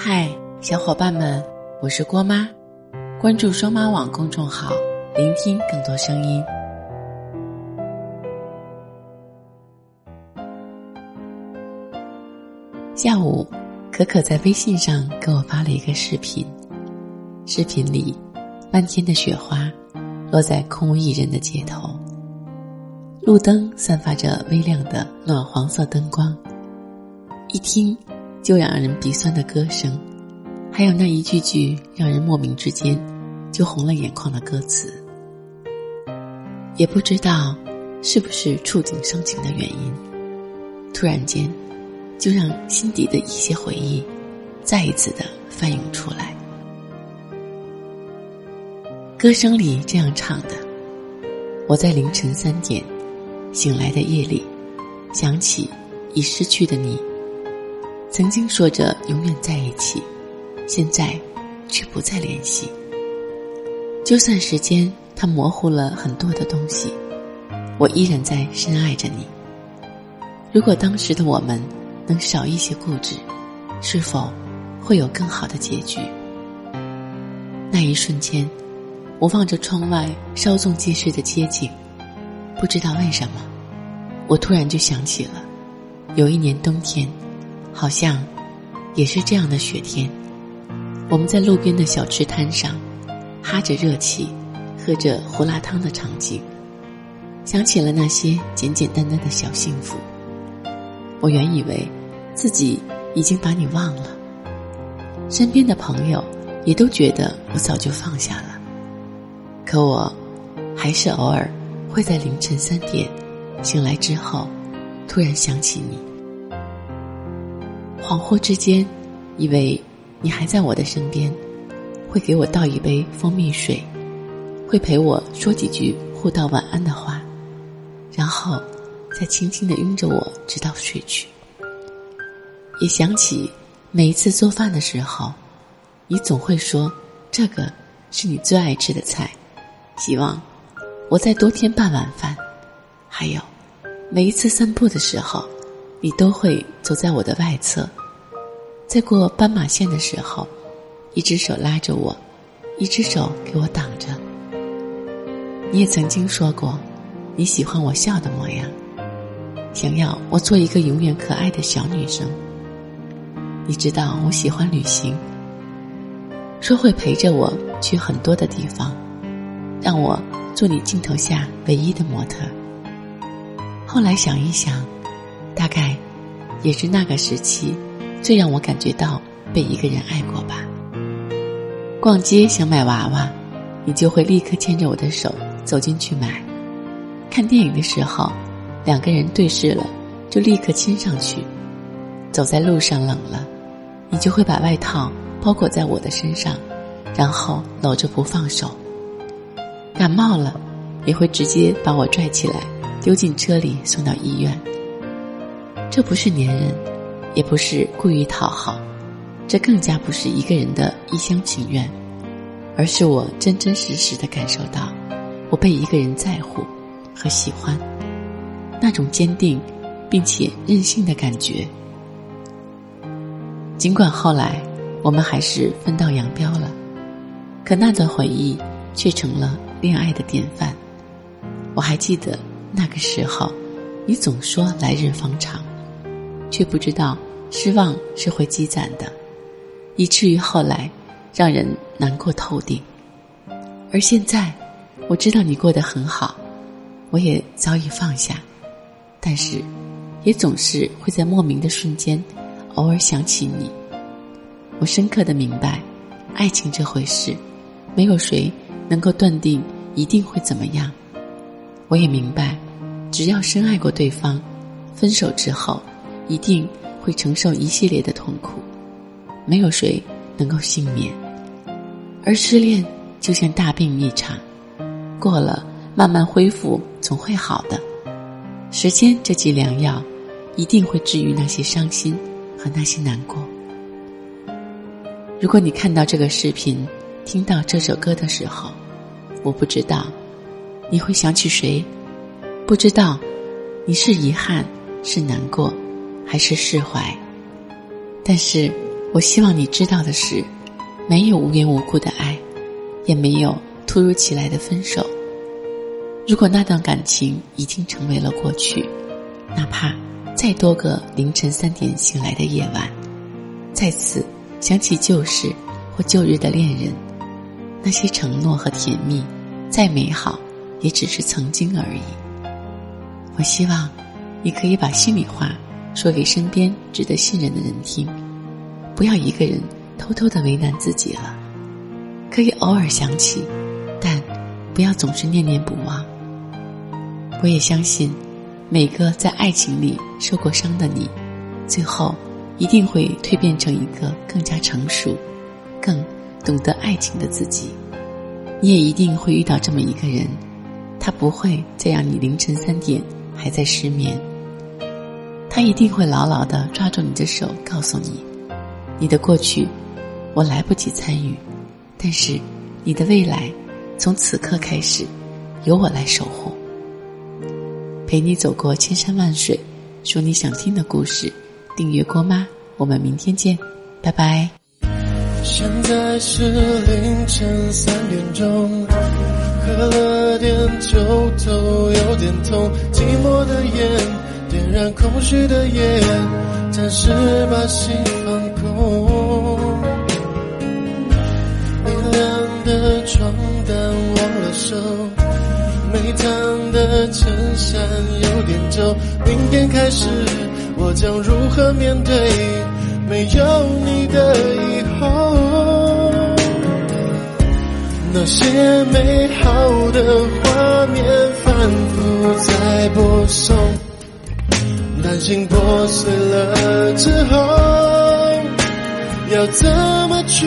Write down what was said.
嗨，小伙伴们，我是郭妈，关注双妈网公众号，聆听更多声音。下午，可可在微信上给我发了一个视频，视频里，漫天的雪花落在空无一人的街头，路灯散发着微亮的暖黄色灯光，一听。就让人鼻酸的歌声，还有那一句句让人莫名之间就红了眼眶的歌词，也不知道是不是触景伤情的原因，突然间就让心底的一些回忆再一次的翻涌出来。歌声里这样唱的：“我在凌晨三点醒来的夜里，想起已失去的你。”曾经说着永远在一起，现在却不再联系。就算时间它模糊了很多的东西，我依然在深爱着你。如果当时的我们能少一些固执，是否会有更好的结局？那一瞬间，我望着窗外稍纵即逝的街景，不知道为什么，我突然就想起了有一年冬天。好像，也是这样的雪天，我们在路边的小吃摊上，哈着热气，喝着胡辣汤的场景，想起了那些简简单单的小幸福。我原以为自己已经把你忘了，身边的朋友也都觉得我早就放下了，可我，还是偶尔会在凌晨三点醒来之后，突然想起你。恍惚之间，以为你还在我的身边，会给我倒一杯蜂蜜水，会陪我说几句互道晚安的话，然后再轻轻的拥着我直到睡去。也想起每一次做饭的时候，你总会说这个是你最爱吃的菜，希望我再多添半碗饭。还有每一次散步的时候。你都会走在我的外侧，在过斑马线的时候，一只手拉着我，一只手给我挡着。你也曾经说过，你喜欢我笑的模样，想要我做一个永远可爱的小女生。你知道我喜欢旅行，说会陪着我去很多的地方，让我做你镜头下唯一的模特。后来想一想。大概，也是那个时期，最让我感觉到被一个人爱过吧。逛街想买娃娃，你就会立刻牵着我的手走进去买；看电影的时候，两个人对视了，就立刻亲上去；走在路上冷了，你就会把外套包裹在我的身上，然后搂着不放手；感冒了，也会直接把我拽起来，丢进车里送到医院。这不是粘人，也不是故意讨好，这更加不是一个人的一厢情愿，而是我真真实实的感受到，我被一个人在乎和喜欢，那种坚定并且任性的感觉。尽管后来我们还是分道扬镳了，可那段回忆却成了恋爱的典范。我还记得那个时候，你总说来日方长。却不知道失望是会积攒的，以至于后来让人难过透顶。而现在，我知道你过得很好，我也早已放下，但是，也总是会在莫名的瞬间，偶尔想起你。我深刻的明白，爱情这回事，没有谁能够断定一定会怎么样。我也明白，只要深爱过对方，分手之后。一定会承受一系列的痛苦，没有谁能够幸免。而失恋就像大病一场，过了慢慢恢复总会好的。时间这剂良药，一定会治愈那些伤心和那些难过。如果你看到这个视频，听到这首歌的时候，我不知道你会想起谁，不知道你是遗憾是难过。还是释怀，但是我希望你知道的是，没有无缘无故的爱，也没有突如其来的分手。如果那段感情已经成为了过去，哪怕再多个凌晨三点醒来的夜晚，再次想起旧事或旧日的恋人，那些承诺和甜蜜，再美好，也只是曾经而已。我希望，你可以把心里话说给身边值得信任的人听，不要一个人偷偷的为难自己了。可以偶尔想起，但不要总是念念不忘。我也相信，每个在爱情里受过伤的你，最后一定会蜕变成一个更加成熟、更懂得爱情的自己。你也一定会遇到这么一个人，他不会再让你凌晨三点还在失眠。他一定会牢牢的抓住你的手，告诉你：你的过去我来不及参与，但是你的未来从此刻开始由我来守护。陪你走过千山万水，说你想听的故事。订阅郭妈，我们明天见，拜拜。现在是凌晨三点钟，喝了点酒头有点痛，寂寞的烟让空虚的夜，暂时把心放空。明亮的床单忘了收。没烫的衬衫有点皱，明天开始我将如何面对没有你的以后？那些美好的画面反复在播送，担心破碎了之后要怎么去？